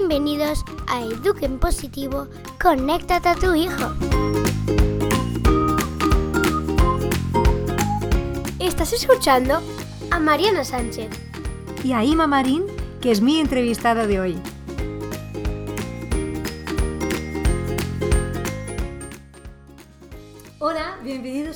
Bienvenidos a Eduquen Positivo, conéctate a tu hijo. Estás escuchando a Mariana Sánchez. Y a Ima Marín, que es mi entrevistada de hoy.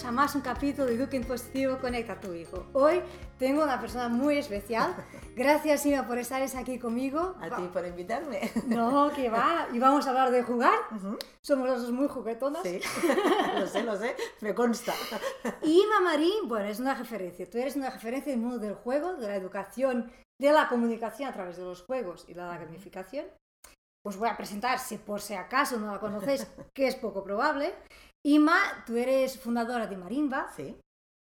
Bienvenidos a más un capítulo de Eduque en Positivo Conecta a tu Hijo. Hoy tengo una persona muy especial. Gracias, Ima, por estar aquí conmigo. A ti por invitarme. No, que va. Y vamos a hablar de jugar. Somos los dos muy juguetonas. Sí, lo sé, lo sé, me consta. Ima Marín, bueno, es una referencia. Tú eres una referencia en el mundo del juego, de la educación, de la comunicación a través de los juegos y la gamificación. Os voy a presentar, si por si acaso no la conocéis, que es poco probable. Ima, tú eres fundadora de Marimba, Sí,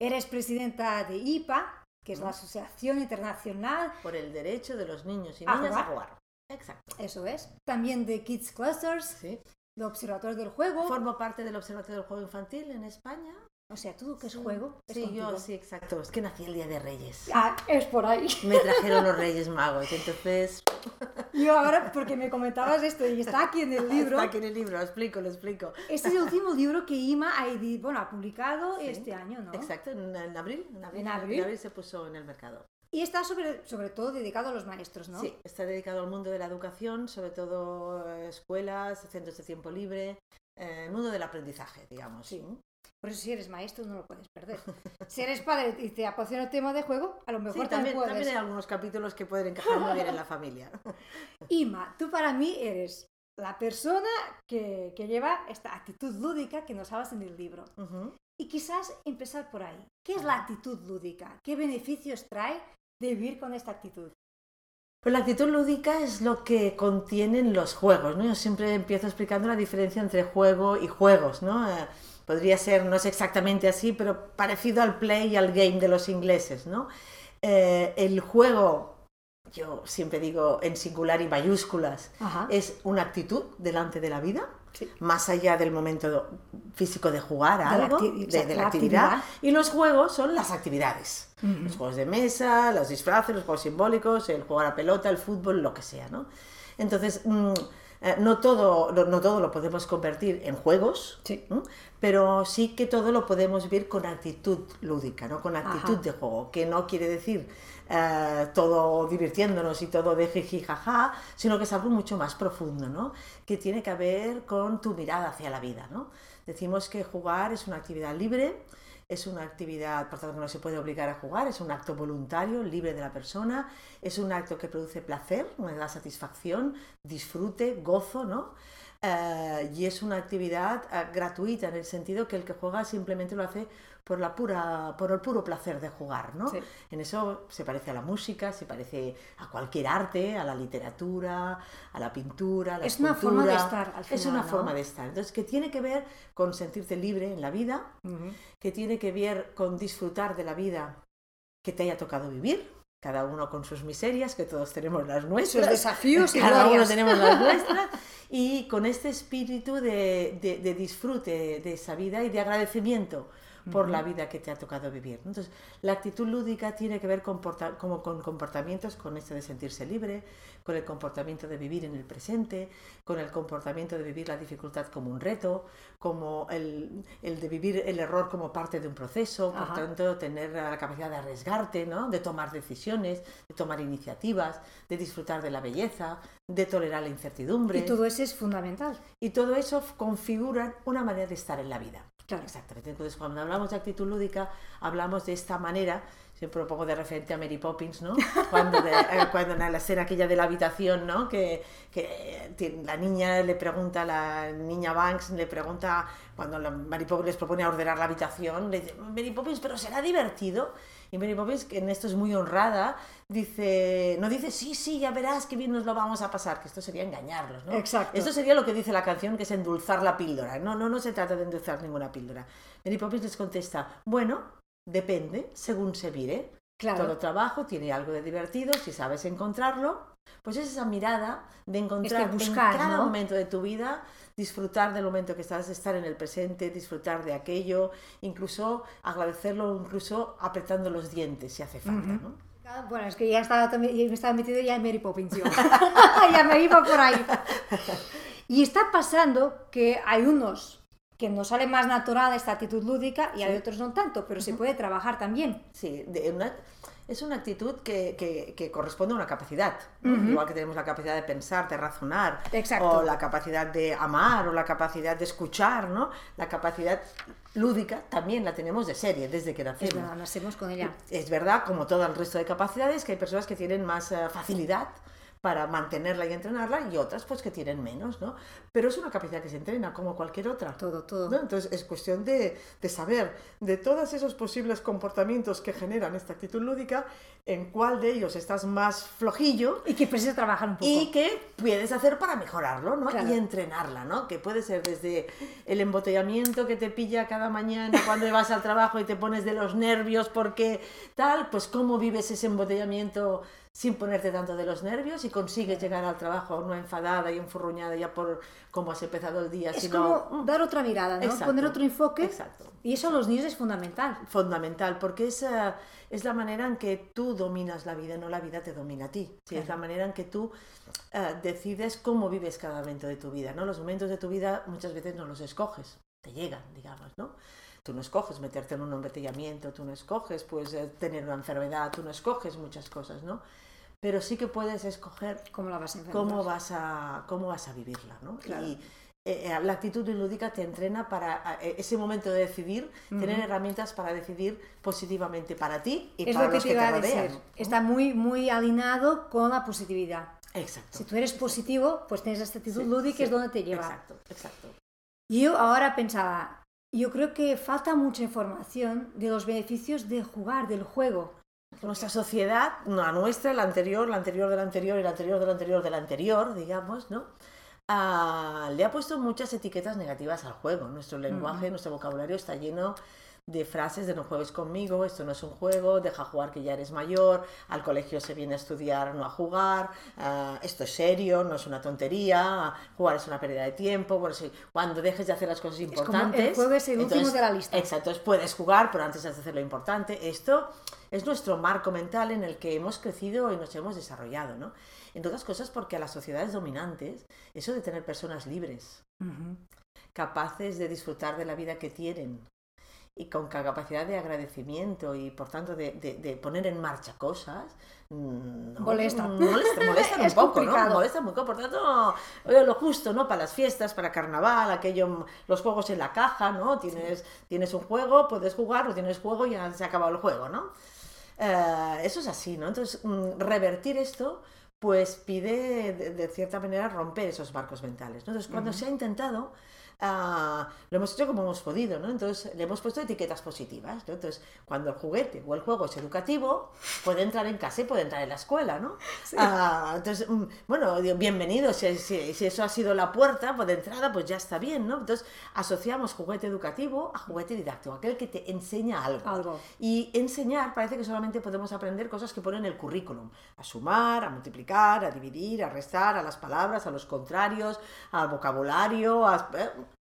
eres presidenta de IPA, que es la Asociación Internacional, por el derecho de los niños y A niñas a jugar. jugar. Exacto. eso es, también de Kids Clusters, Sí. de Observatorio del Juego, Formo parte del Observatorio del Juego Infantil en España. O sea, todo que es Sí. juego. es Sí, yo, sí, exacto. Es que nací el día de Reyes. Ah, es por ahí. Me trajeron los Reyes Magos, entonces... Yo ahora, porque me comentabas esto y está aquí en el libro, Está aquí en el libro, lo explico, lo explico. este es el último libro que Ima ha, bueno, ha publicado Sí. este año, ¿no? Exacto, en, en abril, en abril. En abril. se puso en el mercado. Y está sobre, sobre todo dedicado a los maestros, ¿no? Sí, está dedicado al mundo de la educación, sobre todo eh, escuelas, centros de tiempo libre, eh, el mundo del aprendizaje, digamos. Sí. Por eso si eres maestro no lo puedes perder. Si eres padre y te apasiona el tema de juego, a lo Sí, mejor también, también puedes. también hay algunos capítulos que pueden encajar muy bien en la familia. Ima, tú para mí eres la persona que, que lleva esta actitud lúdica que nos hablas en el libro. Ujú. Y quizás empezar por ahí. ¿Qué es la actitud lúdica? ¿Qué beneficios trae de vivir con esta actitud? Pues la actitud lúdica es lo que contienen los juegos, ¿no? Yo siempre empiezo explicando la diferencia entre juego y juegos, ¿no? Podría ser, no es exactamente así, pero parecido al play y al game de los ingleses, ¿no? Eh, el juego, yo siempre digo en singular y mayúsculas, Ajá. es una actitud delante de la vida, Sí. más allá del momento físico de jugar a De la algo, acti- de, de la la actividad. actividad. Y los juegos son las actividades. Ujú. Los juegos de mesa, los disfraces, los juegos simbólicos, el jugar a pelota, el fútbol, lo que sea, ¿no? Entonces, mm, eh, no, todo, no, no todo lo podemos convertir en juegos, Sí. pero sí que todo lo podemos ver con actitud lúdica, ¿no? Con actitud Ajá. de juego, que no quiere decir eh, todo divirtiéndonos y todo de jiji jaja, sino que es algo mucho más profundo, ¿no? Que tiene que ver con tu mirada hacia la vida, ¿no? Decimos que jugar es una actividad libre, es una actividad, por tanto, que no se puede obligar a jugar, es un acto voluntario, libre de la persona, es un acto que produce placer, nos da satisfacción, disfrute, gozo, ¿no? Eh, y es una actividad eh, gratuita en el sentido que el que juega simplemente lo hace por, la pura, por el puro placer de jugar, ¿no? Sí. En eso se parece a la música, se parece a cualquier arte, a la literatura, a la pintura, a la Es una forma de estar, al Es final, una ¿no? forma de estar. Entonces, que tiene que ver con sentirte libre en la vida, que tiene que ver con disfrutar de la vida que te haya tocado vivir, cada uno con sus miserias, que todos tenemos las nuestras. Sus desafíos y cada uno tenemos las nuestras. Y con este espíritu de, de- de disfrute de esa vida y de agradecimiento por la vida que te ha tocado vivir. Entonces, la actitud lúdica tiene que ver con, como con comportamientos, con este de sentirse libre, con el comportamiento de vivir en el presente, con el comportamiento de vivir la dificultad como un reto, como el, el de vivir el error como parte de un proceso, por Ajá. tanto, tener la capacidad de arriesgarte, ¿no? de tomar decisiones, de tomar iniciativas, de disfrutar de la belleza, de tolerar la incertidumbre. Y todo eso es fundamental. Y todo eso configura una manera de estar en la vida. Claro. Exactamente. Entonces, cuando hablamos de actitud lúdica, hablamos de esta manera, siempre lo pongo de referente a Mary Poppins, ¿no? Cuando, de- eh, cuando en la escena aquella de la habitación, ¿no? Que, que tiene- la niña le pregunta, la niña Banks le pregunta, cuando la Mary Poppins les propone ordenar la habitación, le dice, Mary Poppins, pero será divertido. Y Mary Poppins, que en esto es muy honrada, dice, no dice, sí, sí, ya verás qué bien nos lo vamos a pasar, que esto sería engañarlos, ¿no? Exacto. Esto sería lo que dice la canción, que es endulzar la píldora. No, no, no se trata de endulzar ninguna píldora. Mary Poppins les contesta, bueno, depende, según se mire. Claro. Todo trabajo tiene algo de divertido, si sabes encontrarlo, pues es esa mirada de encontrar Este buscar, en cada ¿no? momento de tu vida, disfrutar del momento que estás, estar en el presente, disfrutar de aquello, incluso agradecerlo, incluso apretando los dientes si hace falta, ¿no? Bueno, es que ya estaba ya me estaba metido ya en Mary Poppins yo. ya me iba por ahí. Y está pasando que hay unos que nos sale más natural esta actitud lúdica y hay otros no tanto, pero se puede trabajar también. Sí, de una- es una actitud que, que- que corresponde a una capacidad. ¿no? Igual que tenemos la capacidad de pensar, de razonar, Exacto. o la capacidad de amar, o la capacidad de escuchar, ¿no? La capacidad lúdica también la tenemos de serie, desde que Es nacemos. verdad, nacemos con ella. Es verdad, como todo el resto de capacidades, que hay personas que tienen más eh, facilidad para mantenerla y entrenarla y otras pues que tienen menos, ¿no? Pero es una capacidad que se entrena como cualquier otra. Todo, todo. ¿no? Entonces es cuestión de, de saber de todos esos posibles comportamientos que generan esta actitud lúdica, en cuál de ellos estás más flojillo Y que precisa trabajar un poco. y qué puedes hacer para mejorarlo, ¿no? Claro. Y entrenarla, ¿no? Que puede ser desde el embotellamiento que te pilla cada mañana cuando vas al trabajo y te pones de los nervios porque tal, pues cómo vives ese embotellamiento sin ponerte tanto de los nervios y consigues llegar al trabajo no enfadada y enfurruñada ya por cómo has empezado el día, es sino como dar otra mirada, ¿no? Exacto. Poner otro enfoque. Exacto. Y eso a los niños es fundamental. fundamental, porque es, eh, es la manera en que tú dominas la vida, no la vida te domina a ti. Sí, Es la manera en que tú eh, decides cómo vives cada momento de tu vida. ¿no? Los momentos de tu vida muchas veces no los escoges, te llegan, digamos, ¿no? Tú no escoges meterte en un embotellamiento, tú no escoges pues, eh, tener una enfermedad, tú no escoges muchas cosas, ¿no? Pero sí que puedes escoger ¿Cómo la vas a cómo vas a, cómo vas a vivirla, ¿no? Claro. Y eh, eh, la actitud lúdica te entrena para eh, ese momento de decidir, tener herramientas para decidir positivamente para ti y es para lo que los te que te rodean. decir. Está muy, muy alineado con la positividad. Exacto. Si tú eres positivo, pues tienes esta actitud Sí, lúdica, sí, es donde te lleva. Exacto, exacto. Yo ahora pensaba, yo creo que falta mucha información de los beneficios de jugar, del juego. Nuestra sociedad, la nuestra, la anterior, la anterior de la anterior y la anterior de la anterior de la anterior, digamos, ¿no? Ah, le ha puesto muchas etiquetas negativas al juego. Nuestro lenguaje, nuestro vocabulario está lleno de frases de no juegues conmigo, esto no es un juego, deja jugar que ya eres mayor, al colegio se viene a estudiar, no a jugar, ah, esto es serio, no es una tontería, jugar es una pérdida de tiempo, bueno, cuando dejes de hacer las cosas como el importantes... juego es el último de la lista. Exacto, puedes jugar, pero antes has de hacer lo importante. Esto es nuestro marco mental en el que hemos crecido y nos hemos desarrollado, ¿no? Entre otras cosas porque a las sociedades dominantes, eso de tener personas libres, capaces de disfrutar de la vida que tienen y con capacidad de agradecimiento y por tanto de, de- de poner en marcha cosas, mm, no- Molesta. molesta, molestan un poco, ¿no? complicado. Molestan muy poco, por tanto, lo justo, ¿no? Para las fiestas, para carnaval, aquello, los juegos en la caja, ¿no? Tienes, tienes un juego, puedes jugar, no tienes juego, ya se ha acabado el juego, ¿no? Eh, eso es así, ¿no? Entonces, mm, revertir esto, pues pide, de, de cierta manera, romper esos marcos mentales, ¿no? Entonces, cuando se ha intentado, ah, lo hemos hecho como hemos podido, ¿no? Entonces, le hemos puesto etiquetas positivas, ¿no? Entonces, cuando el juguete o el juego es educativo, puede entrar en casa y puede entrar en la escuela, ¿no? Ah, entonces, mm, bueno, bienvenido, si, si- si eso ha sido la puerta pues, de entrada, pues ya está bien, ¿no? Entonces, asociamos juguete educativo a juguete didáctico, aquel que te enseña algo. Algo. Y enseñar parece que solamente podemos aprender cosas que ponen en el currículum. A sumar, a multiplicar, a dividir, a restar, a las palabras, a los contrarios, al vocabulario, a...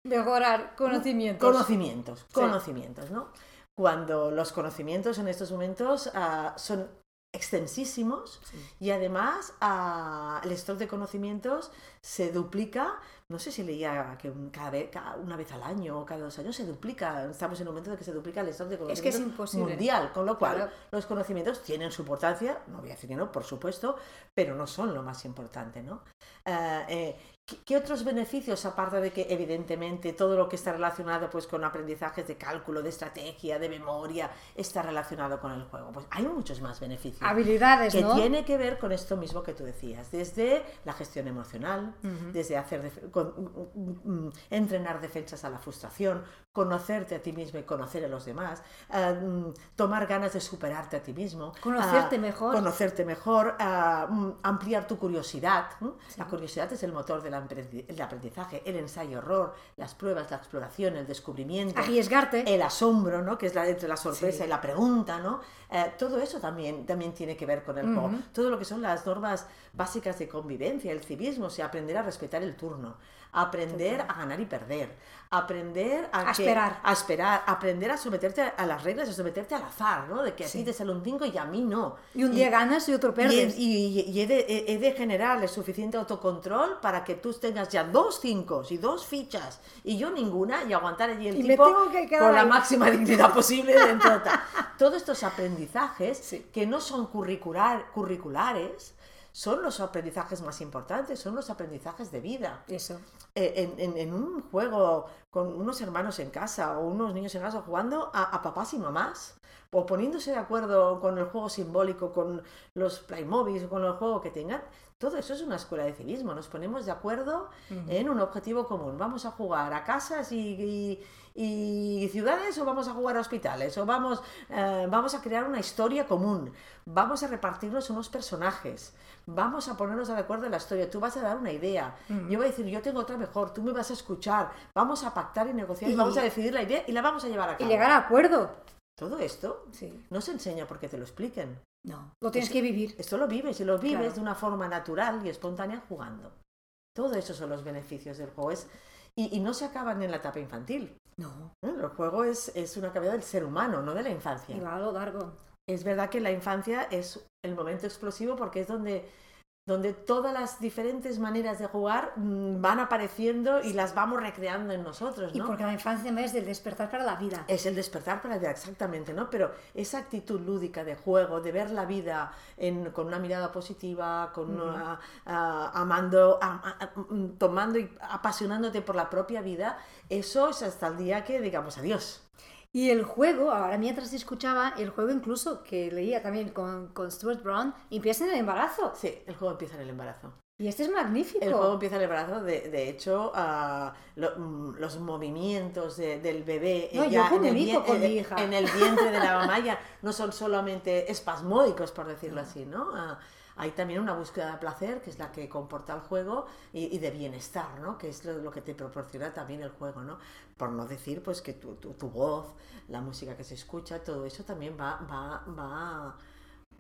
Mejorar conocimientos. Conocimientos, conocimientos, ¿no? Cuando los conocimientos en estos momentos ah, son extensísimos y además ah, el stock de conocimientos se duplica, no sé si leía que cada vez, cada- una vez al año o cada dos años se duplica, estamos en un momento de que se duplica el stock de Es que conocimientos es imposible. mundial, con lo cual Claro. los conocimientos tienen su importancia, no voy a decir que no, por supuesto, pero no son lo más importante, ¿no? Ah, eh, ¿qué, otros beneficios, aparte de que evidentemente todo lo que está relacionado pues, con aprendizajes de cálculo, de estrategia, de memoria, está relacionado con el juego? Pues hay muchos más beneficios. Habilidades, que ¿no? tiene que ver con esto mismo que tú decías, desde la gestión emocional, desde hacer con- mm, mm, entrenar defensas a la frustración, conocerte a ti mismo y conocer a los demás, ah, mm, tomar ganas de superarte a ti mismo, Conocerte ah, mejor. conocerte mejor, ah, mm, ampliar tu curiosidad. ¿m? La curiosidad es el motor del aprendi- el aprendizaje, el ensayo-error, las pruebas, la exploración, el descubrimiento Arriesgarte. el asombro, ¿no? que es la, entre la sorpresa y la pregunta, ¿no? Eh, todo eso también, también tiene que ver con el juego. Todo lo que son las normas básicas de convivencia, el civismo, o sea, aprender a respetar el turno, aprender a ganar y perder, aprender a, A que- esperar. a esperar, aprender a someterte a las reglas, a someterte al azar, ¿no? De que a Sí. ti te sale un 5 y a mí no. Y un día ganas y otro Y, pierdes. y- y he, de, he- de generar el suficiente autocontrol para que tú tengas ya dos cinco y dos fichas y yo ninguna y aguantar allí el Y tipo con la máxima dignidad posible dentro de. Todos estos aprendizajes Sí. que no son curricular, curriculares son los aprendizajes más importantes, son los aprendizajes de vida. Eso. Eh, en, en- en un juego con unos hermanos en casa o unos niños en casa jugando a, a papás y mamás o poniéndose de acuerdo con el juego simbólico, con los Playmobil o con el juego que tengan, todo eso es una escuela de civismo. Nos ponemos de acuerdo en un objetivo común. Vamos a jugar a casas y, y- y ciudades o vamos a jugar a hospitales o vamos, eh, vamos a crear una historia común. Vamos a repartirnos unos personajes. Vamos a ponernos de acuerdo en la historia. Tú vas a dar una idea. Yo voy a decir, yo tengo otra mejor. Tú me vas a escuchar. Vamos a pactar y negociar y, Y- vamos a decidir la idea y la vamos a llevar a Y cabo. llegar a acuerdo. Todo esto Sí. no se enseña porque te lo expliquen. No. Lo tienes que vivir. Esto lo vives y lo vives Claro. de una forma natural y espontánea jugando. Todo eso son los beneficios del juego. Es, y, y no se acaban en la etapa infantil. No. ¿eh? El juego es, es una cavidad del ser humano, no de la infancia. Y va a lo largo. Es verdad que la infancia es el momento explosivo porque es donde, donde todas las diferentes maneras de jugar mm, van apareciendo y las vamos recreando en nosotros, Y porque la infancia es del despertar para la vida. Es el despertar para la vida, exactamente, ¿no? Pero esa actitud lúdica de juego, de ver la vida en- con una mirada positiva, con una- amando, am- a- a- mm, tomando y apasionándote por la propia vida, eso es hasta el día que digamos adiós. Y el juego, ahora mientras escuchaba, el juego incluso que leía también con, con Stuart Brown, empieza en el embarazo. Sí, el juego empieza en el embarazo. Y este es magnífico. El juego empieza en el embarazo, de, de hecho, ah, lo- mm, los movimientos de- del bebé eh, No, ya en, el, con mi hija. en el vientre de la mamá ya no son solamente espasmódicos, por decirlo así, ¿no? Ah, hay también una búsqueda de placer, que es la que comporta el juego, y, y de bienestar, ¿no? Que es lo, lo que te proporciona también el juego, ¿no? Por no decir, pues, que tu, tu- tu voz, la música que se escucha, todo eso también va, va, va,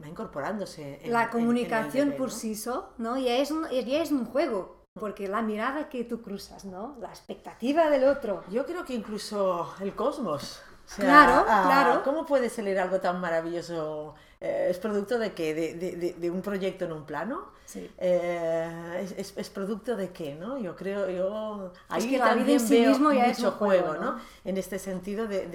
va incorporándose. en- en- en la el comunicación bebé, por ¿no? sí sola, ¿no? Ya es, un, ya es un juego. Porque la mirada que tú cruzas, ¿no? La expectativa del otro. Yo creo que incluso el cosmos. O sea, Claro, ah, claro. ¿Cómo puede salir algo tan maravilloso? Eh, ¿Es producto de qué? ¿De, de- de- de un proyecto en un plano? Sí. Eh, es, es- es producto de qué, ¿no? Yo creo, yo ahí que la vida también en sí veo mismo ya mucho es juego, juego, ¿no? ¿no? En este sentido de,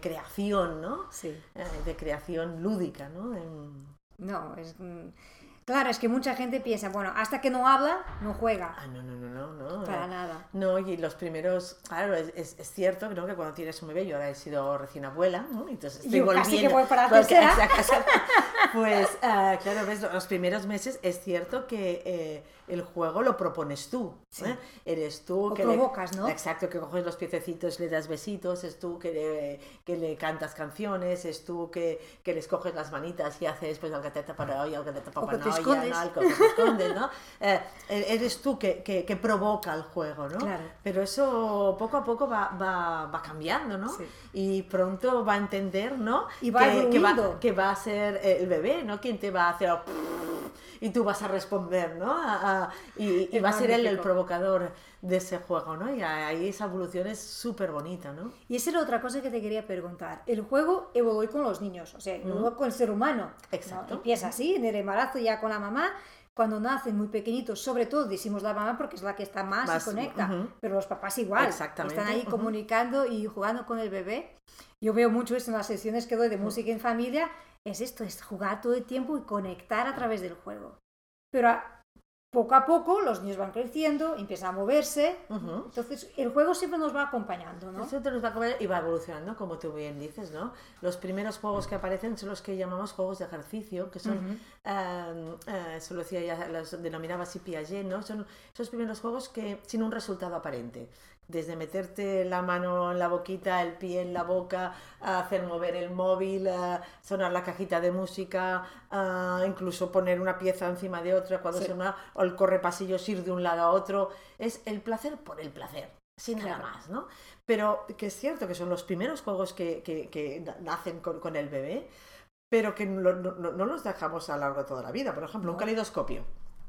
creación, ¿no? Sí. Eh, de creación lúdica, ¿no? En- No, es... Claro, es que mucha gente piensa, bueno, hasta que no habla, no juega. Ah, no, no, no, no, no. Para nada. No, y los primeros, claro, es, es- es cierto ¿no? que cuando tienes un bebé, yo ahora he sido recién abuela, ¿no? entonces estoy Yo casi volviendo. que voy para la tercera. Pues, ah, claro, ves, los primeros meses es cierto que eh, el juego lo propones tú. ¿eh? Eres tú O que provocas, le, ¿no? Exacto, que coges los piececitos, le das besitos, es tú que le, que le cantas canciones, es tú que, que les coges las manitas y haces pues al gateta para hoy, al gateta O para te ¿no? que te escondes, ¿no? Eh, eres tú que, que- que provoca el juego, ¿no? Claro. Pero eso poco a poco va, va, va cambiando, ¿no? Sí. Y pronto va a entender, ¿no? Y va que, que, va, que va a ser el bebé, ¿no? Quien te va a hacer... Y tú vas a responder, ¿no? A- a- y y va a ser él el provocador de ese juego, ¿no? Y ahí esa evolución es súper bonita, ¿no? Y esa era otra cosa que te quería preguntar. El juego evoluciona con los niños, o sea, evoluciona con el ser humano. ¿no? Exacto. Empieza así, en el embarazo ya con la mamá. Cuando nacen muy pequeñitos, sobre todo decimos la mamá porque es la que está más, Más, y conecta, pero los papás igual, Exactamente, están ahí comunicando y jugando con el bebé. Yo veo mucho esto en las sesiones que doy de música en familia, es esto, es jugar todo el tiempo y conectar a través del juego. Pero a- poco a poco los niños van creciendo, empiezan a moverse, Ujú. entonces el juego siempre nos va acompañando, ¿no? Te nos va a comer y va evolucionando, como tú bien dices, ¿no? Los primeros juegos que aparecen son los que llamamos juegos de ejercicio, que son, eh, eh, eso lo decía ya, los denominaba así Piaget, ¿no? Son esos primeros juegos que sin un resultado aparente. Desde meterte la mano en la boquita, el pie en la boca, a hacer mover el móvil, sonar la cajita de música, incluso poner una pieza encima de otra cuando Sí. suena, o el correpasillos ir de un lado a otro. Es el placer por el placer, sin nada más, ¿no? Pero que es cierto que son los primeros juegos que, que- que na- nacen con, con el bebé, pero que no, no- los dejamos a lo largo de toda la vida. Por ejemplo, un calidoscopio.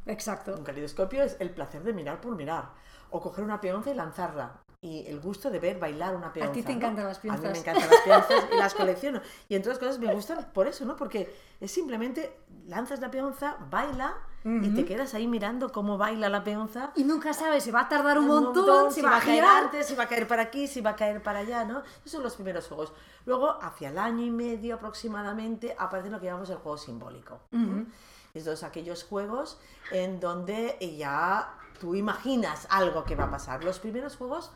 Exacto. Un calidoscopio es el placer de mirar por mirar. O coger una peonza y lanzarla. Y el gusto de ver bailar una peonza. ti te ¿no? encantan las A mí me peonzas. encantan las peonzas y las colecciono. Y entre otras cosas me gustan por eso, ¿no? Porque es simplemente lanzas la peonza, baila y te quedas ahí mirando cómo baila la peonza Y nunca sabes, se va a tardar un un montón, si va a caer girar. antes, si va a caer para aquí, si va a caer para allá, ¿no? Esos son los primeros juegos. Luego, hacia el año y medio aproximadamente, aparece lo que llamamos el juego simbólico. ¿no? Estos aquellos juegos en donde ya tú imaginas algo que va a pasar. Los primeros juegos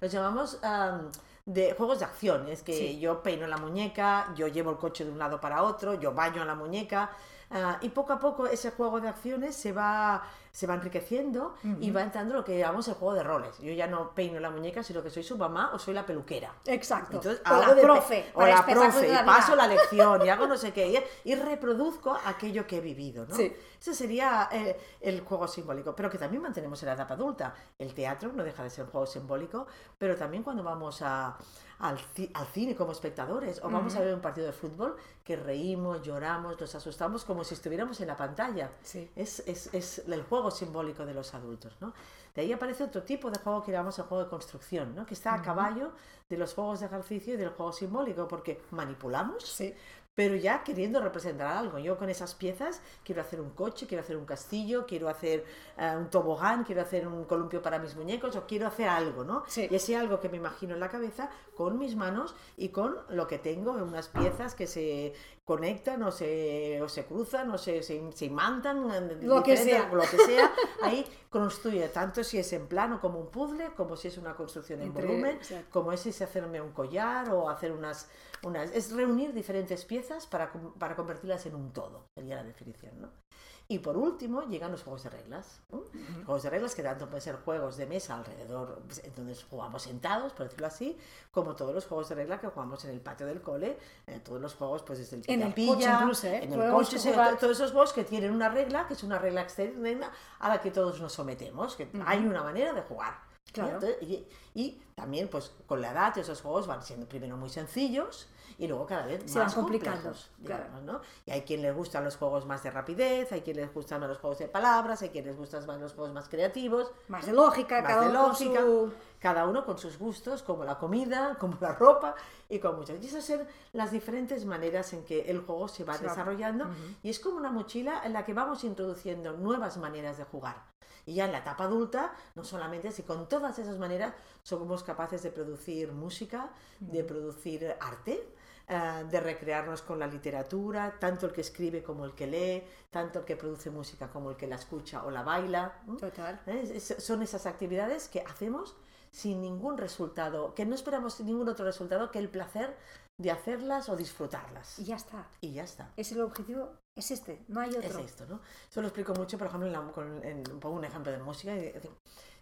los llamamos am, de juegos de acción. Es que Sí. yo peino la muñeca, yo llevo el coche de un lado para otro, yo baño a la muñeca. Ah, y poco a poco ese juego de acciones se va, se va enriqueciendo y va entrando lo que llamamos el juego de roles. Yo ya no peino la muñeca, sino que soy su mamá o soy la peluquera. Exacto. Entonces, o la profe. o la profe, y paso la lección y hago no sé qué, y, y reproduzco aquello que he vivido, ¿no? Sí. Ese sería eh, el juego simbólico, pero que también mantenemos en la etapa adulta. El teatro no deja de ser un juego simbólico, pero también cuando vamos a- al, ci- al cine como espectadores o vamos a ver un partido de fútbol, que reímos, lloramos, nos asustamos como si estuviéramos en la pantalla. Sí. Es, es- es el juego simbólico de los adultos, ¿no? De ahí aparece otro tipo de juego que llamamos el juego de construcción, ¿no? Que está a caballo de los juegos de ejercicio y del juego simbólico, porque manipulamos, Sí. Pero ya queriendo representar algo. Yo con esas piezas quiero hacer un coche, quiero hacer un castillo, quiero hacer eh, un tobogán, quiero hacer un columpio para mis muñecos o quiero hacer algo, ¿no? Sí. Y ese algo que me imagino en la cabeza con mis manos y con lo que tengo en unas piezas que se conectan o se, o se cruzan o se, se, se imantan, en Lo que sea. lo que sea, ahí construye tanto si es en plano como un puzzle, como si es una construcción en Entre- volumen, exacto. como es si hacerme un collar o hacer unas, unas... Es reunir diferentes piezas para, com- para convertirlas en un todo, sería la definición, ¿no? Y por último llegan los juegos de reglas. ¿no? Juegos de reglas que tanto pueden ser juegos de mesa alrededor, pues, en donde jugamos sentados, por decirlo así, como todos los juegos de reglas que jugamos en el patio del cole, eh, todos los juegos, pues desde el En el pilla, coche incluso, ¿eh? en el coche, jugar- todos esos juegos que tienen una regla, que es una regla externa a la que todos nos sometemos, que hay una manera de jugar. Claro. Entonces, y, y también, pues, con la edad, esos juegos van siendo primero muy sencillos y luego cada vez Se más van complicando, claro. ¿no? Y hay quien les gustan los juegos más de rapidez, hay quien les gustan más los juegos de palabras, hay quien les gustan más los juegos más creativos, Más de lógica, más cada de uno con su- cada uno con sus gustos, como la comida, como la ropa y con muchas. Y esas son las diferentes maneras en que el juego se va Se va- desarrollando y es como una mochila en la que vamos introduciendo nuevas maneras de jugar. Y ya en la etapa adulta, no solamente si con todas esas maneras somos capaces de producir música, de producir arte, eh, de recrearnos con la literatura, tanto el que escribe como el que lee, tanto el que produce música como el que la escucha o la baila. Total. ¿Eh? Es- es- son esas actividades que hacemos sin ningún resultado, que no esperamos ningún otro resultado que el placer de hacerlas o disfrutarlas. Y ya está. Y ya está. Es el objetivo, es este, no hay Es otro. esto, ¿no? Eso lo explico mucho, por ejemplo, en la- con- en- pongo un ejemplo de música. y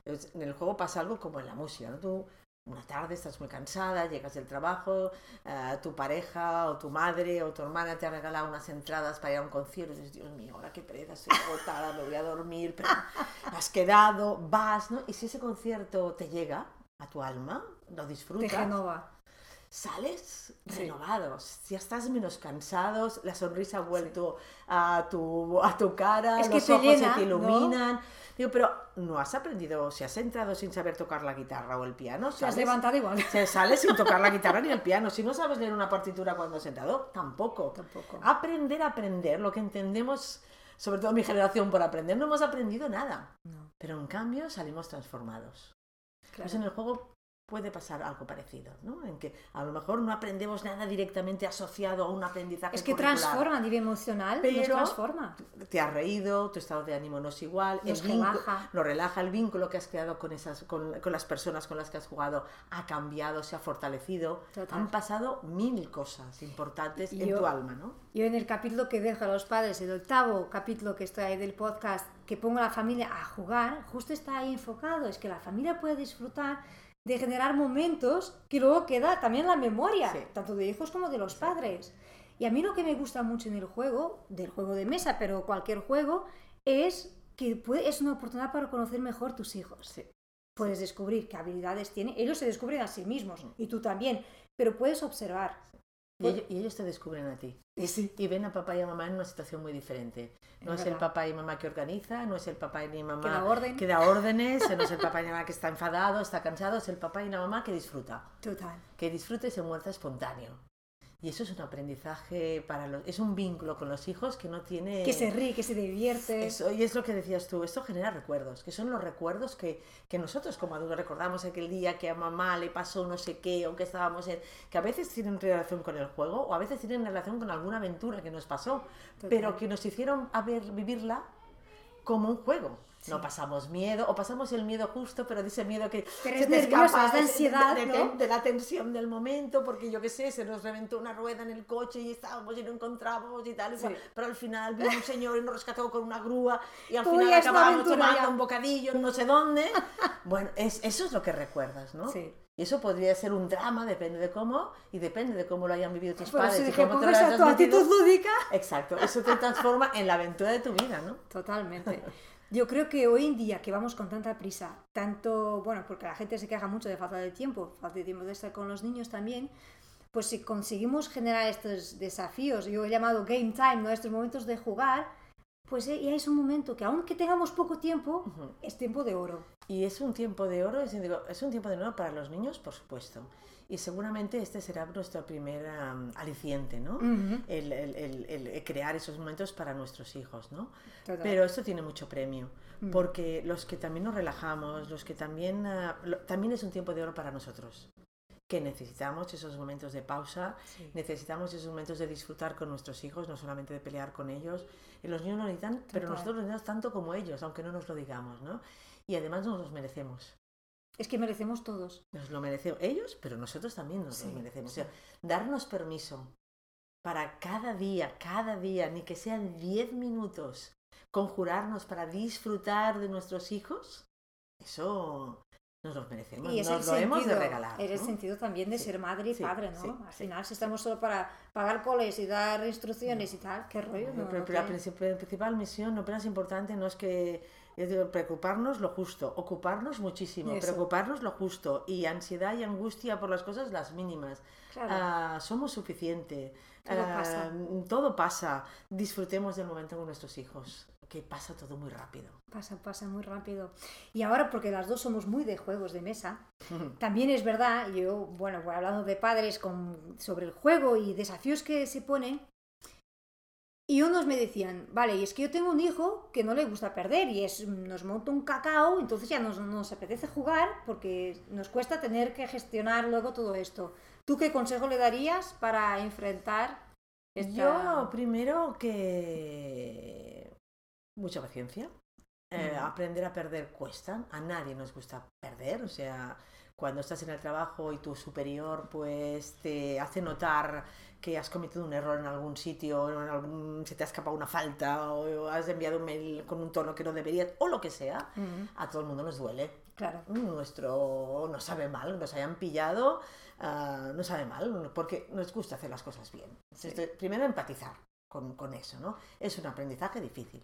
es- en el juego pasa algo como en la música, ¿no? Tú una tarde estás muy cansada, llegas del trabajo, eh, tu pareja o tu madre o tu hermana te ha regalado unas entradas para ir a un concierto y dices, Dios mío, ahora qué pereza, estoy agotada, me voy a dormir, pero has quedado, vas, ¿no? Y si ese concierto te llega a tu alma, lo Te disfrutas, renova. sales renovados, ya estás menos cansados, la sonrisa ha vuelto a, tu, a tu cara, Es que los te ojos llena, se te ¿no? iluminan. Digo, pero no has aprendido, si has entrado sin saber tocar la guitarra o el piano, Te has levantado igual. se sale sin tocar la guitarra ni el piano. Si no sabes leer una partitura cuando has sentado, tampoco. Tampoco. Aprender a aprender, lo que entendemos, sobre todo mi generación por aprender, no hemos aprendido nada. No, Pero en cambio salimos transformados. claro. Pues en el juego puede pasar algo parecido, ¿no? En que a lo mejor no aprendemos nada directamente asociado a un aprendizaje Es que transforma a nivel emocional, nos Pero- transforma. Te has reído, tu estado de ánimo no es igual, Nos el vínculo- relaja. nos relaja, el vínculo que has creado con, esas, con, con las personas con las que has jugado ha cambiado, se ha fortalecido. Total. Han pasado mil cosas importantes en tu alma, ¿no? Yo en el capítulo que dejo a los padres, el octavo capítulo que estoy ahí del podcast, que pongo a la familia a jugar, justo está ahí enfocado. Es que la familia puede disfrutar de generar momentos que luego queda también la memoria, Sí. tanto de hijos como de los padres. Y a mí lo que me gusta mucho en el juego, del juego de mesa, pero cualquier juego, es que puede- es una oportunidad para conocer mejor tus hijos. Sí. Puedes descubrir qué habilidades tienen, ellos se descubren a sí mismos y tú también, pero puedes observar. Y ellos, y ellos te descubren a ti. Y sí. Y ven a papá y a mamá en una situación muy diferente. No Es es, el papá y mamá que organiza, no es el papá y ni mamá Que da orden. que da órdenes, no es el papá y mamá que está enfadado, está cansado, es el papá y la mamá que disfruta. Total. Que disfruta y se muerta espontáneo. Y eso es un aprendizaje para los... Es un vínculo con los hijos que no tiene... Que se ríe, que se divierte. Eso, y es lo que decías tú, esto genera recuerdos, que son los recuerdos que, que nosotros como adultos recordamos aquel día que a mamá le pasó no sé qué, o que estábamos en... que a veces tienen relación con el juego, o a veces tienen relación con alguna aventura que nos pasó, Total. pero que nos hicieron a ver, vivirla como un juego. No pasamos miedo, o pasamos el miedo justo, pero de ese miedo que Pero se es te nerviosa, escapa, es de ansiedad, de, ¿no? de la tensión del momento, porque yo qué sé, se nos reventó una rueda en el coche y estábamos y no encontrábamos y tal, y Sí. cual, pero al final vino un señor y nos rescató con una grúa y al final acabamos tomando ya. un bocadillo en no sé dónde. Bueno, es, eso es lo que recuerdas, ¿no? Sí. Y eso podría ser un drama, depende de cómo, y depende de cómo lo hayan vivido tus Pero padres si y cómo te lo a tu actitud lúdica. Exacto, eso te transforma en la aventura de tu vida, ¿no? Totalmente. Yo creo que hoy en día que vamos con tanta prisa, tanto, bueno, porque la gente se queja mucho de falta de tiempo, falta de tiempo de estar con los niños también, pues si conseguimos generar estos desafíos, yo he llamado game time, ¿no? estos momentos de jugar, pues eh, ya es un momento que aunque tengamos poco tiempo, es tiempo de oro. Y es un tiempo de oro, es, digo, es un tiempo de oro para los niños, por supuesto. Y seguramente este será nuestro primer am, aliciente, ¿no? Ujú. el, el- el- el crear esos momentos para nuestros hijos, ¿no? Total. Pero esto tiene mucho premio, porque los que también nos relajamos, los que también... ah, lo- también es un tiempo de oro para nosotros, que necesitamos esos momentos de pausa, Sí. necesitamos esos momentos de disfrutar con nuestros hijos, no solamente de pelear con ellos. Y los niños lo necesitan, pero Total. nosotros lo necesitamos tanto como ellos, aunque no nos lo digamos, ¿no? Y además nos los merecemos. Es que merecemos todos. Nos lo merecemos ellos, pero nosotros también nos Sí, lo merecemos. sí. O sea, darnos permiso para cada día, cada día, ni que sean 10 minutos, conjurarnos para disfrutar de nuestros hijos, eso nos lo merecemos. Y es nos el lo hemos de sentido, regalar. es el ¿no? sentido también de Sí, ser madre y sí, padre, ¿no? sí, Al final, si estamos solo para pagar coles y dar instrucciones y tal, qué rollo, no, Pero no la principal misión, lo más importante no es que yo digo, preocuparnos lo justo, ocuparnos muchísimo, Eso. preocuparnos lo justo y ansiedad y angustia por las cosas las mínimas. Claro. Ah, somos suficiente. Todo Ah, pasa. todo pasa. Disfrutemos del momento con nuestros hijos, que pasa todo muy rápido. Pasa, pasa muy rápido. Y ahora, porque las dos somos muy de juegos de mesa, también es verdad, yo, bueno, hablando de padres con, sobre el juego y desafíos que se ponen, y unos me decían, vale, y es que yo tengo un hijo que no le gusta perder y es, nos monta un cacao, entonces ya nos, nos apetece jugar porque nos cuesta tener que gestionar luego todo esto. ¿Tú qué consejo le darías para enfrentar esta... Yo primero que mucha paciencia. Eh. Aprender a perder cuesta. A nadie nos gusta perder. O sea, cuando estás en el trabajo y tu superior pues te hace notar que has cometido un error en algún sitio, o en algún, se te ha escapado una falta, o has enviado un mail con un tono que no deberías, o lo que sea, a todo el mundo nos duele. Claro. Nuestro nos sabe mal, nos hayan pillado, ah, nos sabe mal, porque nos gusta hacer las cosas bien. Entonces, primero empatizar con, con eso, ¿no? Es un aprendizaje difícil.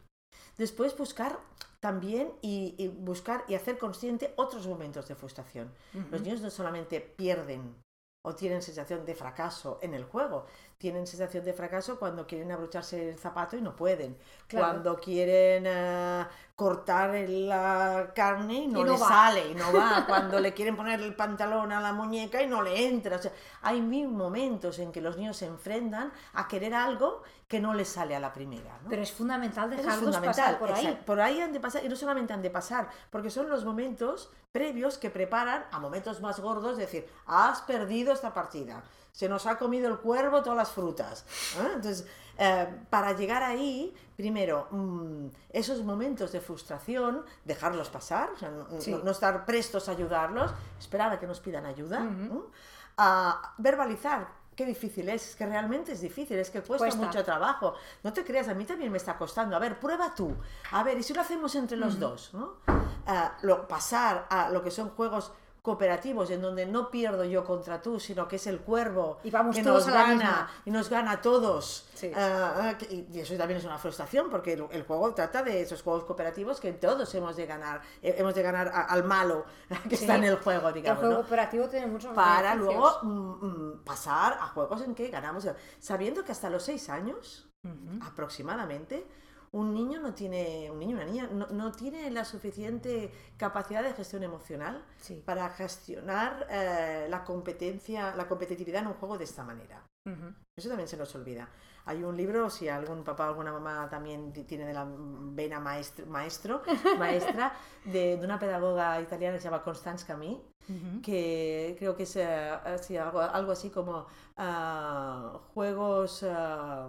Después buscar también y, y buscar y hacer consciente otros momentos de frustración. Los niños no solamente pierden o tienen sensación de fracaso en el juego, tienen sensación de fracaso cuando quieren abrocharse el zapato y no pueden, Claro. cuando quieren eh, cortar la carne y no, Y no le va. sale y no va, cuando le quieren poner el pantalón a la muñeca y no le entra. O sea, hay mil momentos en que los niños se enfrentan a querer algo que no les sale a la primera. ¿no? Pero es fundamental Eso es dejarlos fundamental, pasar por ahí. exacto. Por ahí han de pasar, y no solamente han de pasar, porque son los momentos previos que preparan a momentos más gordos, es decir, has perdido esta partida, se nos ha comido el cuervo todas las frutas. ¿eh? Entonces, eh, para llegar ahí, primero, mm, esos momentos de frustración, dejarlos pasar, o sea, no, Sí. no- no estar prestos a ayudarlos, esperar a que nos pidan ayuda, a verbalizar. Qué difícil es, es que realmente es difícil, es que cuesta, Cuesta. mucho trabajo. No te creas, a mí también me está costando. A ver, prueba tú. A ver, ¿y si lo hacemos entre los dos? ¿no? Ah, lo, pasar a lo que son juegos cooperativos en donde no pierdo yo contra tú, sino que es el cuervo Y vamos que todos nos gana misma. y nos gana a todos. Sí. Ah, que- y eso también es una frustración porque el, el juego trata de esos juegos cooperativos que todos hemos de ganar, eh, hemos de ganar a- al malo que Sí. está en el juego, El digamos. juego ¿no? operativo tiene muchos Para beneficios. luego mm, mm, pasar a juegos en que ganamos, sabiendo que hasta los seis años aproximadamente, un niño no tiene, un niño, una niña, no, no tiene la suficiente capacidad de gestión emocional Sí. para gestionar eh, la competencia, la competitividad en un juego de esta manera. Eso también se nos olvida. Hay un libro, si algún papá o alguna mamá también ti- tiene de la vena maestro, maestro maestra, de, de una pedagoga italiana que se llama Constance Camille, que creo que es eh, así, algo, algo así como ah, juegos ah,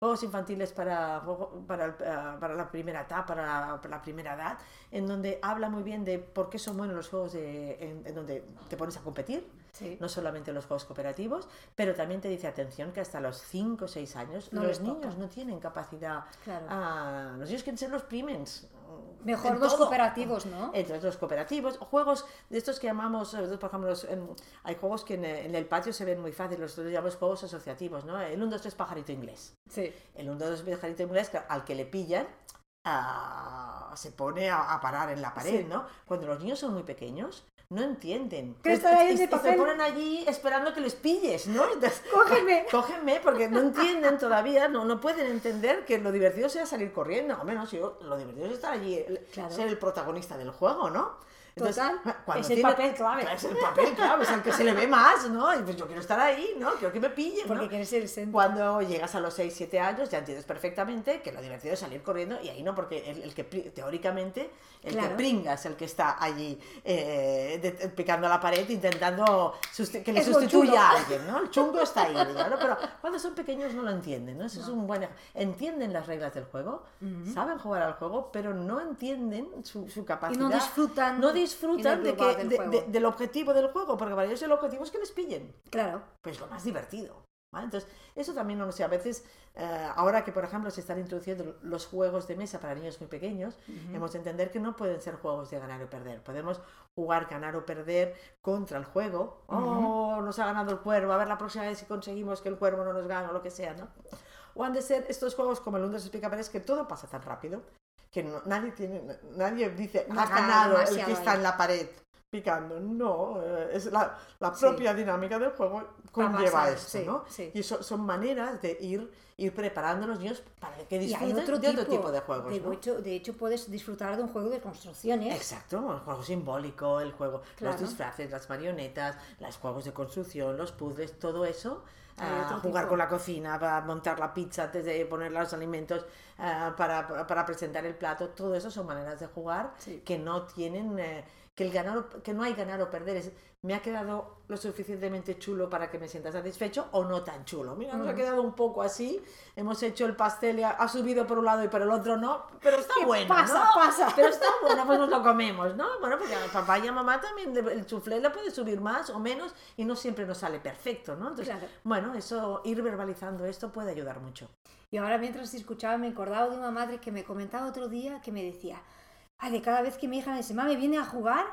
juegos infantiles para, para, para la primera etapa, para la, para la primera edad, en donde habla muy bien de por qué son buenos los juegos de, en, en donde te pones a competir, Sí. no solamente los juegos cooperativos, pero también te dice, atención, que hasta los 5 o 6 años No los toca. niños no tienen capacidad, Claro. ah, los niños quieren ser los primens. Mejor los todo. cooperativos, ¿no? Entre otros cooperativos, juegos de estos que llamamos, eh, por ejemplo, los- en- hay juegos que en, eh, en el patio se ven muy fáciles, los llamamos juegos asociativos, ¿no? El 1, 2, 3 pajarito inglés. Sí. El 1, 2, 3 pajarito inglés, al que le pillan, ah, se pone a, a parar en la pared, Sí. ¿no? Cuando los niños son muy pequeños, no entienden. Que están ahí se ponen allí esperando que les pilles, ¿no? Entonces, Cógeme. Cógenme, porque no entienden todavía, no, no pueden entender que lo divertido sea salir corriendo. O menos, yo, lo divertido es estar allí, Claro. ser el protagonista del juego, ¿no? Total, cuando es el papel clave. Es el papel clave, es el que se le ve más, ¿no? Y pues yo quiero estar ahí, ¿no? Quiero que me pillen, Porque ¿no? quieres ser el centro. Cuando llegas a los 6, 7 años ya entiendes perfectamente que lo divertido es salir corriendo y ahí no, porque el, el que teóricamente el que Claro. pringa es el que está allí eh, de- picando la pared intentando que le Es sustituya a alguien, ¿no? El chungo está ahí, digamos, ¿no? pero cuando son pequeños no lo entienden, ¿no? Eso es un buen entienden las reglas del juego, saben jugar al juego, pero no entienden su, su Y capacidad. no disfrutan. no el disfrutan de que, del de- del objetivo del juego, porque para ellos el objetivo es que les pillen Claro. pues lo más divertido. ¿vale? Entonces, eso también, no sé, a veces, eh, ahora que por ejemplo se están introduciendo los juegos de mesa para niños muy pequeños, hemos de entender que no pueden ser juegos de ganar o perder. Podemos jugar ganar o perder contra el juego. Oh, nos ha ganado el cuervo, a ver la próxima vez si conseguimos que el cuervo no nos gane o lo que sea, ¿no? O han de ser estos juegos como el 1 de explica es que todo pasa tan rápido que no- nadie tiene nadie dice ha ganado el que está ahí. en la pared picando no eh, es la, la Sí. propia dinámica del juego conlleva pasar, esto sí, ¿no? sí. y son maneras de ir ir preparando a los niños para que disfruten otro de tipo, otro tipo de juegos De, ¿no? hecho, de hecho, puedes disfrutar de un juego de construcciones. Exacto, el juego simbólico, el juego, Claro. los disfraces, las marionetas, los juegos de construcción, los puzzles, todo eso. Hay ah, otro jugar tipo. con la cocina, para montar la pizza antes de poner los alimentos, ah, para, para- para presentar el plato, todo eso son maneras de jugar Sí. que no tienen, eh, que, el ganar, o- que no hay ganar o perder. Es, ¿Me ha quedado lo suficientemente chulo para que me sienta satisfecho o no tan chulo? Mira, nos ha quedado un poco así, hemos hecho el pastel y ha, ha subido por un lado y por el otro no, pero está ¿Qué bueno, pasa? ¿no? Pasa. Pero está bueno, pues nos lo comemos, ¿no? Bueno, porque a papá y a mamá también el chuflé le puede subir más o menos y no siempre nos sale perfecto, ¿no? Entonces, Claro. bueno, eso, ir verbalizando esto puede ayudar mucho. Y ahora mientras escuchaba me acordaba de una madre que me comentaba otro día que me decía, ay, de cada vez que mi hija me dice, mamá, viene a jugar,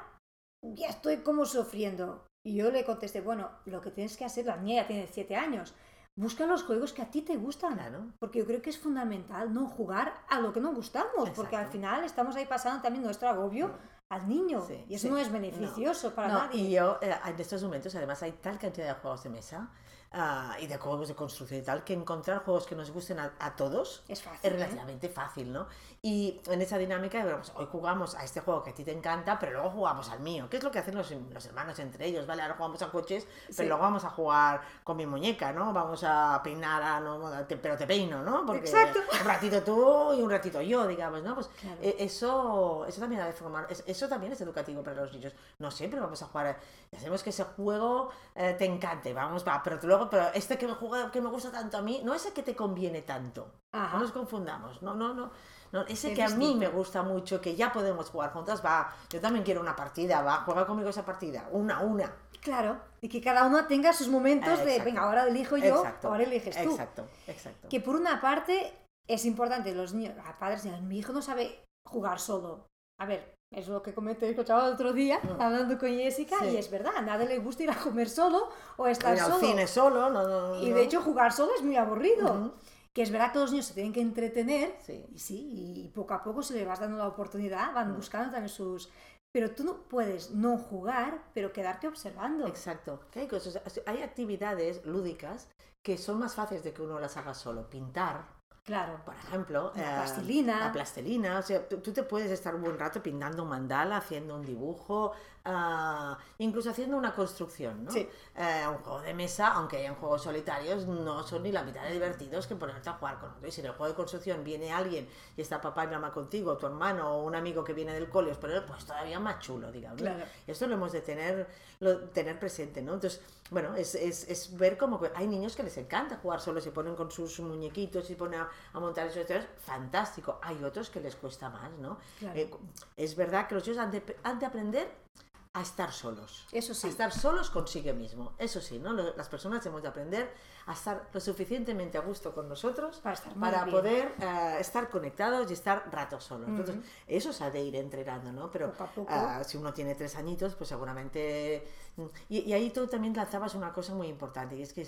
ya estoy como sufriendo. Y yo le contesté, bueno, lo que tienes que hacer, la niña ya tiene 7 años, busca los juegos que a ti te gustan. Claro. Porque yo creo que es fundamental no jugar a lo que no gustamos, porque al final estamos ahí pasando también nuestro agobio al niño. Sí, y eso sí. no es beneficioso para No, nadie. Y yo, eh, en estos momentos, además, hay tal cantidad de juegos de mesa ah, y de juegos de construcción y tal, que encontrar juegos que nos gusten a, a todos Es fácil. es ¿eh? relativamente fácil, ¿no? Y en esa dinámica, bueno, pues hoy jugamos a este juego que a ti te encanta, pero luego jugamos al mío, que es lo que hacen los, los hermanos entre ellos, ¿vale? Ahora jugamos a coches, pero Sí. luego vamos a jugar con mi muñeca, ¿no? Vamos a peinar, a, no, te- pero te peino, ¿no? Porque Exacto. un ratito tú y un ratito yo, digamos, ¿no? Pues Claro. eh, eso, eso también ha de formar, es- eso también es educativo para los niños. No siempre vamos a jugar, sabemos que ese juego eh, te encante, vamos, va, pero tú luego, pero este que me juega, que me gusta tanto a mí, no es el que te conviene tanto. Ajá. No nos confundamos, no, no, no. no, ese Es que a mí me gusta mucho, que ya podemos jugar juntas, va, yo también quiero una partida, va, juega conmigo esa partida, una, una. Claro, y que cada uno tenga sus momentos de, Exacto. venga, ahora elijo yo, Exacto, ahora eliges tú. Exacto, exacto. Que por una parte es importante, los niños, a padres digan, mi hijo no sabe jugar solo. A ver, Es lo que comenté, escuchaba el otro día hablando con Jessica Mm. Sí. y es verdad, a nadie le gusta ir a comer solo o estar Ir al solo. cine solo, no, no, Y de hecho jugar solo es muy aburrido. Que es verdad que los niños se tienen que entretener Sí. y sí, y poco a poco si le vas dando la oportunidad van buscando también sus... Pero tú no puedes no jugar, pero quedarte observando. Exacto. Que hay, cosas, hay actividades lúdicas que son más fáciles de que uno las haga solo. Pintar, Claro. por ejemplo. La eh, plastilina. La plastilina. O sea, tú, tú te puedes estar un buen rato pintando un mandala, haciendo un dibujo, ah, incluso haciendo una construcción, ¿no? Sí. Eh, un juego de mesa, aunque hayan juegos solitarios, no son ni la mitad de divertidos que ponerte a jugar con otro. Y si en el juego de construcción viene alguien y está papá y mamá contigo, tu hermano o un amigo que viene del cole, pues todavía más chulo, digamos. Claro. Esto lo hemos de tener, lo- tener presente, ¿no? Entonces, bueno, es, es, es ver que hay niños que les encanta jugar solo, se ponen con sus muñequitos, se ponen a, a montar esos historias, fantástico. Hay otros que les cuesta más, ¿no? Claro. Eh, es verdad que los chicos han de, han de aprender a estar solos. Eso sí. A estar solos consigo mismo. Eso sí, ¿no? Las personas hemos de aprender a estar lo suficientemente a gusto con nosotros Para estar para poder eh, estar conectados y estar ratos solos. Entonces, eso se ha de ir entrenando, ¿no? Pero Poco a poco. ah, si uno tiene tres añitos, pues seguramente... mm, Y, y ahí tú también lanzabas una cosa muy importante, y es que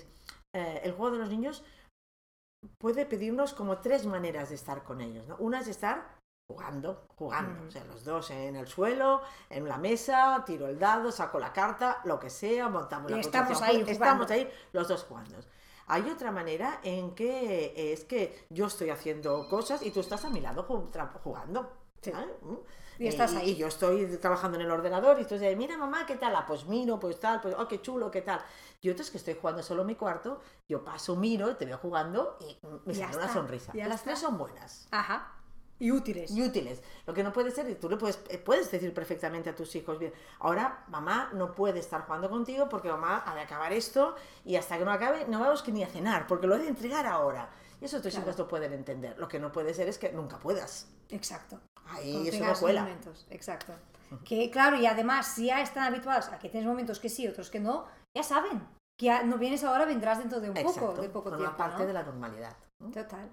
eh, el juego de los niños puede pedirnos como tres maneras de estar con ellos, ¿no? Una es estar jugando, jugando, Mm. o sea, los dos en el suelo, en la mesa, tiro el dado, saco la carta, lo que sea, montamos Y la estamos ahí estamos ahí los dos jugando. Hay otra manera en que es que yo estoy haciendo cosas y tú estás a mi lado jugando. Sí. ¿sabes? Y estás ahí. Yo estoy trabajando en el ordenador y dices, mira mamá, ¿qué tal? Ah, pues miro, pues tal, pues, oh, qué chulo, qué tal. Y otros que estoy jugando solo en mi cuarto, yo paso, miro, te veo jugando y me sale una sonrisa. ya Las está. tres son buenas Ajá. Y útiles. y útiles. Lo que no puede ser, y tú le puedes, eh, puedes decir perfectamente a tus hijos, bien, ahora mamá no puede estar jugando contigo porque mamá ha de acabar esto y hasta que no acabe no vamos que ni a cenar porque lo he de entregar ahora. Y eso tus Claro. hijos lo pueden entender. Lo que no puede ser es que nunca puedas. Exacto. Ahí eso no cuela. momentos, exacto. Que claro, y además, si ya están habituados a que tienes momentos que sí, otros que no, ya saben que ya no vienes ahora, vendrás dentro de un poco, Exacto, de poco tiempo. parte ¿no? de la normalidad. ¿no? Total.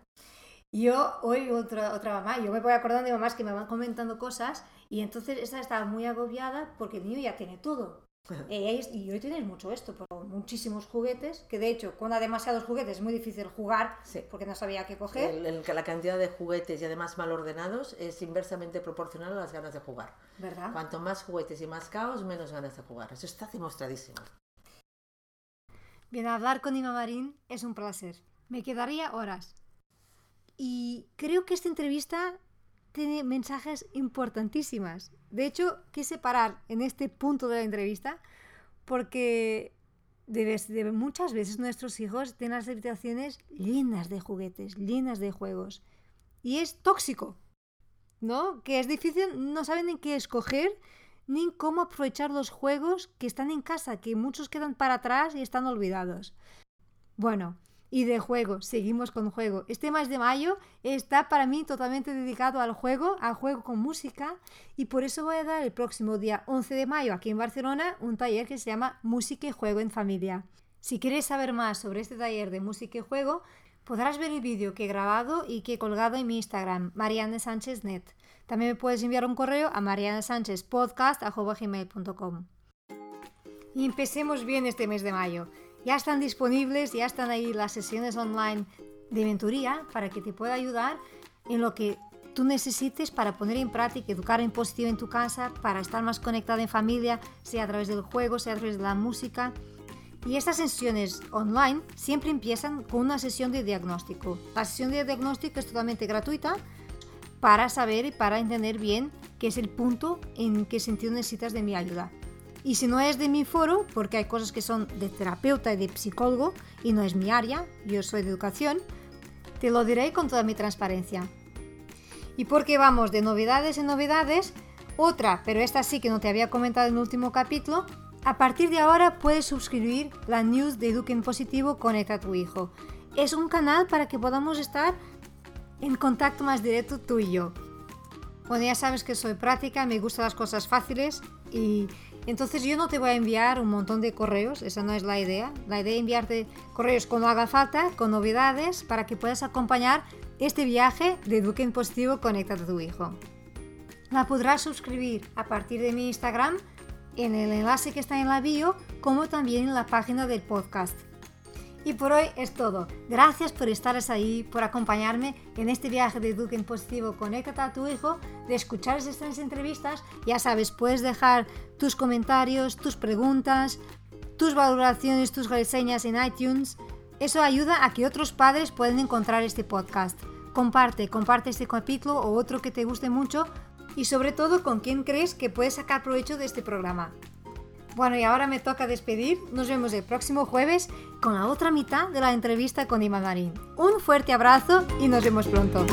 Yo, hoy otra, otra mamá, yo me voy acordando de mamás que me van comentando cosas y entonces esta estaba muy agobiada porque el niño ya tiene todo. Es- y hoy tienes mucho esto, por muchísimos juguetes, que de hecho con demasiados juguetes es muy difícil jugar Sí. porque no sabía qué coger. El- el- la cantidad de juguetes y además mal ordenados es inversamente proporcional a las ganas de jugar. ¿Verdad? Cuanto más juguetes y más caos, menos ganas de jugar. Eso está demostradísimo. Bien, hablar con Ima Marín es un placer. Me quedaría horas. Y creo que esta entrevista tiene mensajes importantísimas. De hecho, quise parar en este punto de la entrevista porque muchas veces nuestros hijos tienen las habitaciones llenas de juguetes, llenas de juegos. Y es tóxico, ¿no? Que es difícil, no saben en qué escoger ni cómo aprovechar los juegos que están en casa, que muchos quedan para atrás y están olvidados. Bueno, y de juego, seguimos con juego. Este mes de mayo está para mí totalmente dedicado al juego, al juego con música, y por eso voy a dar el próximo día 11 de mayo aquí en Barcelona un taller que se llama Música y Juego en Familia. Si quieres saber más sobre este taller de música y juego, podrás ver el vídeo que he grabado y que he colgado en mi Instagram, Marianne Sánchez Net. También me puedes enviar un correo a marianesanchezpodcast.com. Y empecemos bien este mes de mayo. Ya están disponibles, ya están ahí las sesiones online de mentoría para que te pueda ayudar en lo que tú necesites para poner en práctica, educar en positivo en tu casa, para estar más conectada en familia, sea a través del juego, sea a través de la música. Y estas sesiones online siempre empiezan con una sesión de diagnóstico. La sesión de diagnóstico es totalmente gratuita para saber y para entender bien qué es el punto en qué sentido necesitas de mi ayuda. Y si no es de mi foro, porque hay cosas que son de terapeuta y de psicólogo y no es mi área, yo soy de educación, te lo diré con toda mi transparencia. Y porque vamos de novedades en novedades, otra, pero esta sí que no te había comentado en el último capítulo, a partir de ahora puedes suscribir la news de Eduque en Positivo Conecta a tu Hijo. Es un canal para que podamos estar en contacto más directo tú y yo. Bueno, ya sabes que soy práctica, me gustan las cosas fáciles y entonces yo no te voy a enviar un montón de correos, esa no es la idea. La idea es enviarte correos cuando haga falta, con novedades, para que puedas acompañar este viaje de Eduque en Positivo Conecta a tu Hijo. la podrás suscribir a partir de mi Instagram en el enlace que está en la bio, como también en la página del podcast. Y por hoy es todo. Gracias por estar ahí, por acompañarme en este viaje de Duque en Positivo. Conéctate a tu hijo, de escuchar estas entrevistas. Ya sabes, puedes dejar tus comentarios, tus preguntas, tus valoraciones, tus reseñas en iTunes. Eso ayuda a que otros padres puedan encontrar este podcast. Comparte, comparte este capítulo o otro que te guste mucho y sobre todo con quién crees que puedes sacar provecho de este programa. Bueno, y ahora me toca despedir. Nos vemos el próximo jueves con la otra mitad de la entrevista con Ima Marín. Un fuerte abrazo y nos vemos pronto.